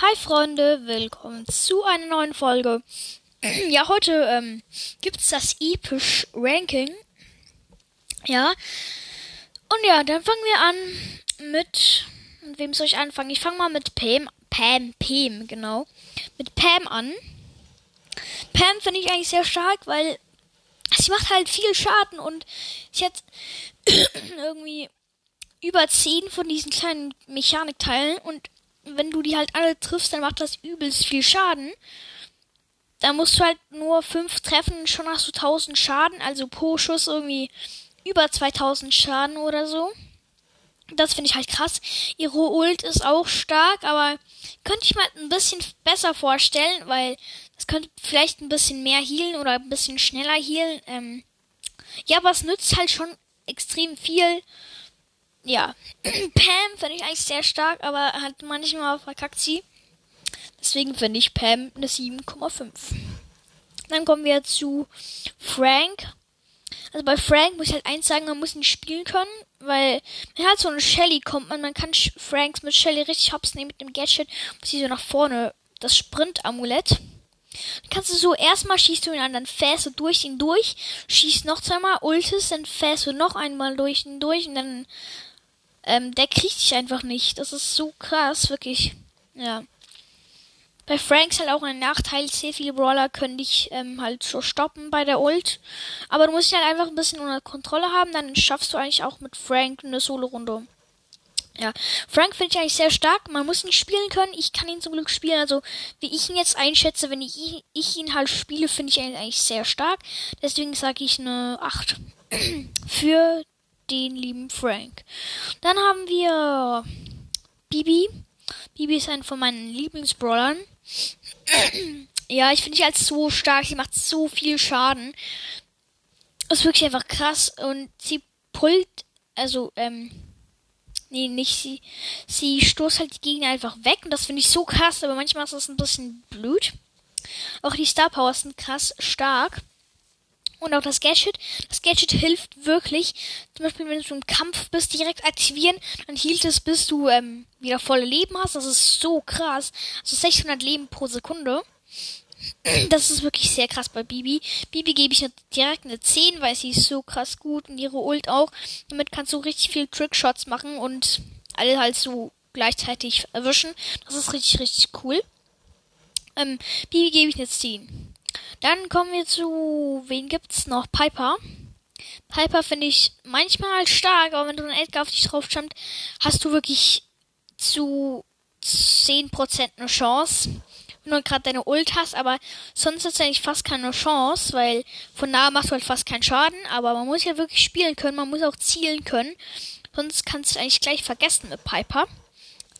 Hi Freunde, willkommen zu einer neuen Folge. Ja, heute ähm, gibt's das episch Ranking. Ja. Und ja, dann fangen wir an mit mit wem soll ich anfangen? Ich fange mal mit Pam, Pam, Pam, genau. Mit Pam an. Pam finde ich eigentlich sehr stark, weil sie macht halt viel Schaden und sie hat irgendwie über zehn von diesen kleinen Mechanikteilen und wenn du die halt alle triffst, dann macht das übelst viel Schaden. Da musst du halt nur fünf treffen, schon hast du 1000 Schaden, also pro Schuss irgendwie über 2000 Schaden oder so. Das finde ich halt krass. Ihre Ult ist auch stark, aber könnte ich mir ein bisschen besser vorstellen, weil das könnte vielleicht ein bisschen mehr healen oder ein bisschen schneller healen. Ähm, ja, aber es nützt halt schon extrem viel ja, Pam finde ich eigentlich sehr stark, aber hat manchmal verkackt sie. Deswegen finde ich Pam eine 7,5. Dann kommen wir zu Frank. Also bei Frank muss ich halt eins sagen, man muss ihn spielen können, weil wenn halt so eine Shelly kommt, man, man kann Franks mit Shelly richtig hops nehmen mit dem Gadget, muss sie so nach vorne, das Sprint-Amulett. Dann kannst du so erstmal schießt du ihn an, dann fährst du durch ihn durch, schießt noch zweimal, ultest, dann fährst du noch einmal durch ihn durch und dann ähm, der kriegt dich einfach nicht. Das ist so krass, wirklich. Ja. Bei Franks halt auch ein Nachteil. Sehr viele Brawler können dich ähm, halt so stoppen bei der Ult. Aber du musst ihn halt einfach ein bisschen unter Kontrolle haben. Dann schaffst du eigentlich auch mit Frank eine Solo-Runde. Ja, Frank finde ich eigentlich sehr stark. Man muss ihn spielen können. Ich kann ihn zum Glück spielen. Also, wie ich ihn jetzt einschätze, wenn ich, ich ihn halt spiele, finde ich ihn eigentlich sehr stark. Deswegen sage ich eine 8 für den lieben Frank. Dann haben wir Bibi. Bibi ist ein von meinen Lieblingsbrawlern. ja, ich finde sie als so stark. Sie macht so viel Schaden. Ist wirklich einfach krass. Und sie pullt, also, ähm, nee, nicht sie. Sie stoßt halt die Gegner einfach weg. Und das finde ich so krass. Aber manchmal ist das ein bisschen blöd. Auch die Star Powers sind krass stark. Und auch das Gadget. Das Gadget hilft wirklich. Zum Beispiel, wenn du im Kampf bist, direkt aktivieren. Dann hielt es, bis du ähm, wieder volle Leben hast. Das ist so krass. Also 600 Leben pro Sekunde. Das ist wirklich sehr krass bei Bibi. Bibi gebe ich direkt eine 10, weil sie ist so krass gut und ihre Ult auch. Damit kannst du richtig viel Trickshots machen und alle halt so gleichzeitig erwischen. Das ist richtig, richtig cool. Ähm, Bibi gebe ich eine 10. Dann kommen wir zu, wen gibt's noch? Piper. Piper finde ich manchmal stark, aber wenn du einen Edgar auf dich drauf stammt, hast du wirklich zu 10% eine Chance. Wenn du gerade deine Ult hast, aber sonst hast du eigentlich fast keine Chance, weil von da machst du halt fast keinen Schaden, aber man muss ja wirklich spielen können, man muss auch zielen können. Sonst kannst du eigentlich gleich vergessen mit Piper.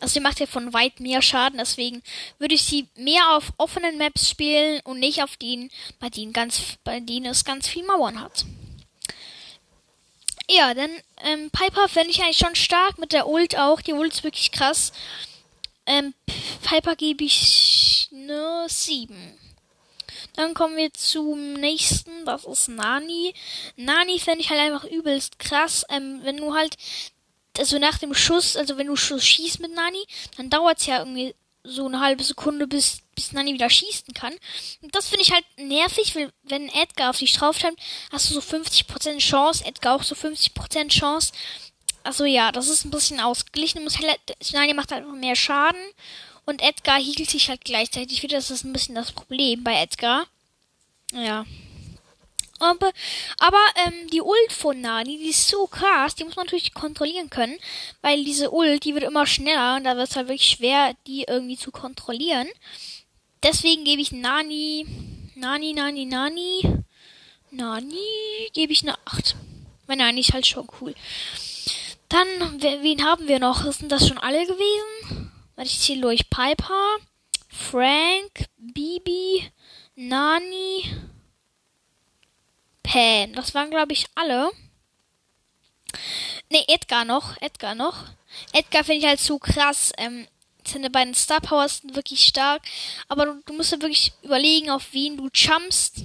Also sie macht ja von weit mehr Schaden, deswegen würde ich sie mehr auf offenen Maps spielen und nicht auf denen, bei denen ganz, bei denen es ganz viel Mauern hat. Ja, dann ähm, Piper fände ich eigentlich schon stark mit der Ult auch. Die Ult ist wirklich krass. Ähm, Piper gebe ich ne 7. Dann kommen wir zum nächsten, das ist Nani. Nani fände ich halt einfach übelst krass. Ähm, wenn du halt also nach dem Schuss, also wenn du Schuss schießt mit Nani, dann dauert es ja irgendwie so eine halbe Sekunde, bis, bis Nani wieder schießen kann. Und das finde ich halt nervig, weil wenn Edgar auf dich draufsteigt, hast du so 50% Chance, Edgar auch so 50% Chance. Also ja, das ist ein bisschen ausgeglichen. Muss halt, Nani macht halt mehr Schaden und Edgar hielt sich halt gleichzeitig wieder. Das ist ein bisschen das Problem bei Edgar. Ja. Aber, aber ähm, die Ult von Nani, die ist so krass, die muss man natürlich kontrollieren können, weil diese Ult, die wird immer schneller und da wird es halt wirklich schwer, die irgendwie zu kontrollieren. Deswegen gebe ich Nani, Nani, Nani, Nani, Nani, gebe ich eine 8. Weil Nani ist halt schon cool. Dann, wen haben wir noch? Sind das schon alle gewesen? Warte, ich zähle durch. Piper, Frank, Bibi, Nani, Pan. Das waren, glaube ich, alle. Ne, Edgar noch. Edgar noch. Edgar finde ich halt so krass. Ähm, seine beiden Star Powers sind wirklich stark. Aber du, du musst ja wirklich überlegen, auf wen du jumpst.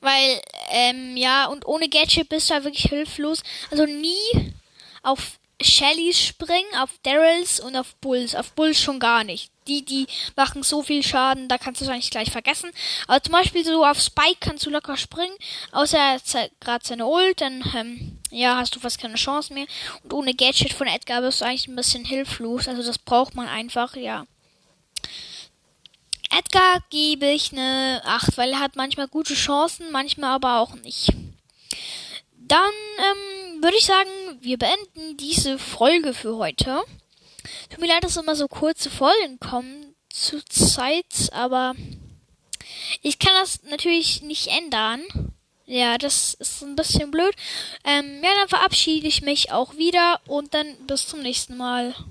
Weil, ähm, ja, und ohne Gadget bist du halt wirklich hilflos. Also nie auf Shellys springen, auf Daryls und auf Bulls. Auf Bulls schon gar nicht. Die, die machen so viel Schaden, da kannst du es eigentlich gleich vergessen. Aber zum Beispiel so auf Spike kannst du locker springen, außer er hat gerade seine Ult, dann ähm, ja, hast du fast keine Chance mehr. Und ohne Gadget von Edgar bist du eigentlich ein bisschen hilflos. Also das braucht man einfach, ja. Edgar gebe ich eine 8, weil er hat manchmal gute Chancen, manchmal aber auch nicht. Dann ähm, würde ich sagen, wir beenden diese Folge für heute. Tut mir leid, dass immer so kurze Folgen kommen zur Zeit, aber ich kann das natürlich nicht ändern. Ja, das ist ein bisschen blöd. Ähm, ja, dann verabschiede ich mich auch wieder und dann bis zum nächsten Mal.